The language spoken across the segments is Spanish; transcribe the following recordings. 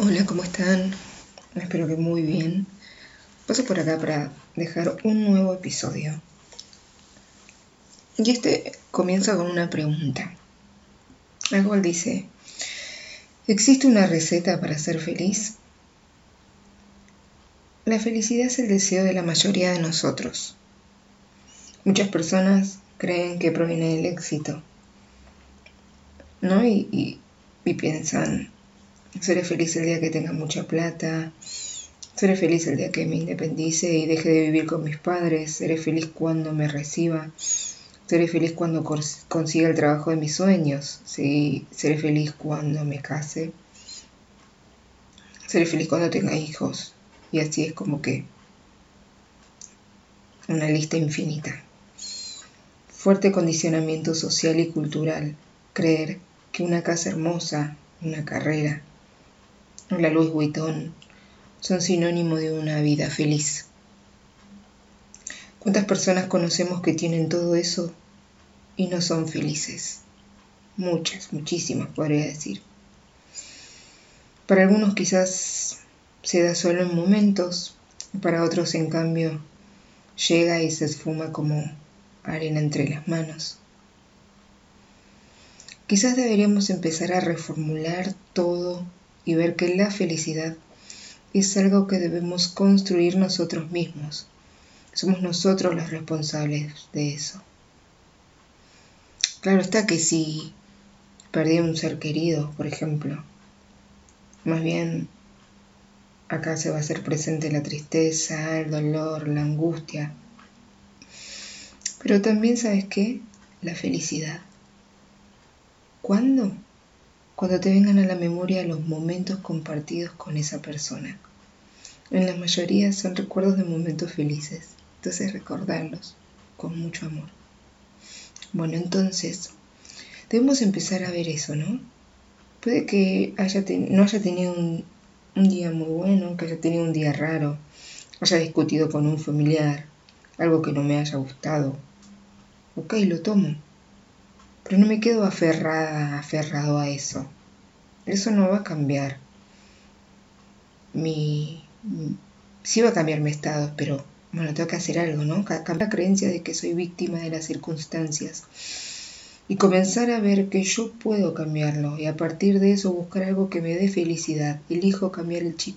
Hola, ¿cómo están? Espero que muy bien. Paso por acá para dejar un nuevo episodio. Y este comienza con una pregunta. Cual dice, ¿existe una receta para ser feliz? La felicidad es el deseo de la mayoría de nosotros. Muchas personas creen que proviene del éxito, ¿no? Y piensan, seré feliz el día que tenga mucha plata, seré feliz el día que me independice y deje de vivir con mis padres, seré feliz cuando me reciba, seré feliz cuando consiga el trabajo de mis sueños, ¿sí? seré feliz cuando me case, seré feliz cuando tenga hijos. Y así es como que una lista infinita. Fuerte condicionamiento social y cultural. Creer que una casa hermosa, una carrera, la Louis Vuitton son sinónimo de una vida feliz. ¿Cuántas personas conocemos que tienen todo eso y no son felices? Muchas, muchísimas podría decir. Para algunos quizás se da solo en momentos, para otros en cambio llega y se esfuma como arena entre las manos. Quizás deberíamos empezar a reformular todo y ver que la felicidad es algo que debemos construir nosotros mismos. Somos nosotros los responsables de eso. Claro está que si perdí un ser querido, por ejemplo, más bien acá se va a hacer presente la tristeza, el dolor, la angustia. Pero también, ¿sabes qué? La felicidad. ¿Cuándo? Cuando te vengan a la memoria los momentos compartidos con esa persona. En la mayoría son recuerdos de momentos felices, entonces recordarlos con mucho amor. Bueno, entonces, debemos empezar a ver eso, ¿no? Puede que haya no haya tenido un, un día muy bueno, que haya tenido un día raro, haya discutido con un familiar, algo que no me haya gustado. Ok, lo tomo. Pero no me quedo aferrada, aferrado a eso. Eso no va a cambiar mi... Sí va a cambiar mi estado, pero bueno, tengo que hacer algo, ¿no? Cambiar la creencia de que soy víctima de las circunstancias y comenzar a ver que yo puedo cambiarlo y a partir de eso buscar algo que me dé felicidad. Elijo cambiar el chip.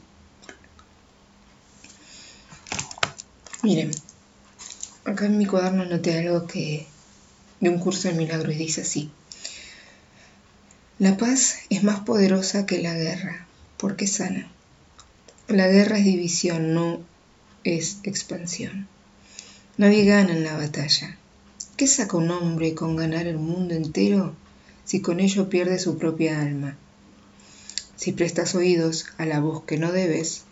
Miren, acá en mi cuaderno noté algo que de un curso de milagro y dice así. La paz es más poderosa que la guerra porque sana. La guerra es división, no es expansión. Nadie gana en la batalla, ¿Qué saca un hombre con ganar el mundo entero si con ello pierde su propia alma? Si prestas oídos a la voz que no debes,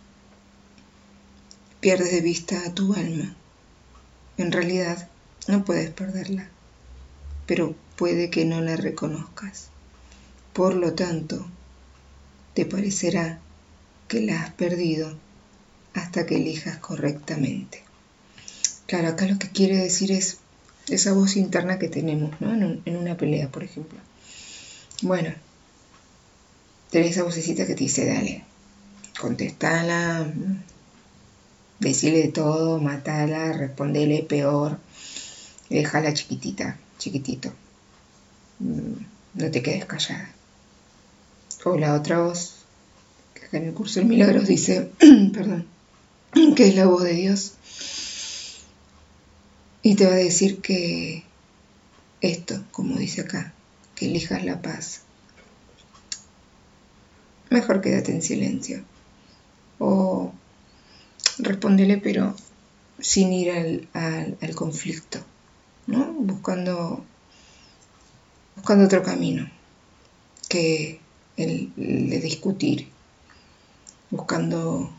pierdes de vista a tu alma. En realidad, no puedes perderla, pero puede que no la reconozcas. Por lo tanto, te parecerá que la has perdido hasta que elijas correctamente. Claro, acá lo que quiere decir es esa voz interna que tenemos, ¿no? En, una pelea, por ejemplo. Bueno, tenés esa vocecita que te dice, dale, contestala, decile de todo, matala, respondele peor, déjala chiquitita, chiquitito. Mm, no te quedes callada. O la otra voz, que acá en el curso de milagros dice, perdón, que es la voz de Dios y te va a decir que esto, como dice acá, que elijas la paz. Mejor quédate en silencio. O respondele pero sin ir al, conflicto, ¿no? Buscando, buscando otro camino que el de discutir, buscando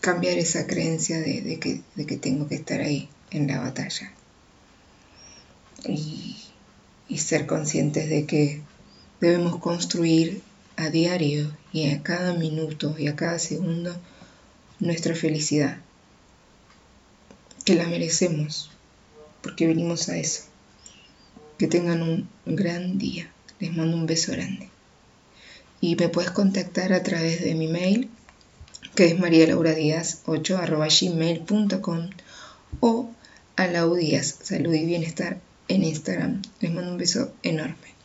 cambiar esa creencia de, que, tengo que estar ahí en la batalla. Y ser conscientes de que debemos construir a diario y a cada minuto y a cada segundo nuestra felicidad, que la merecemos, porque venimos a eso. Que tengan un gran día. Les mando un beso grande. y me puedes contactar a través de mi mail que es marialaura8 o a Lau Díaz, Salud y Bienestar en Instagram. Les mando un beso enorme.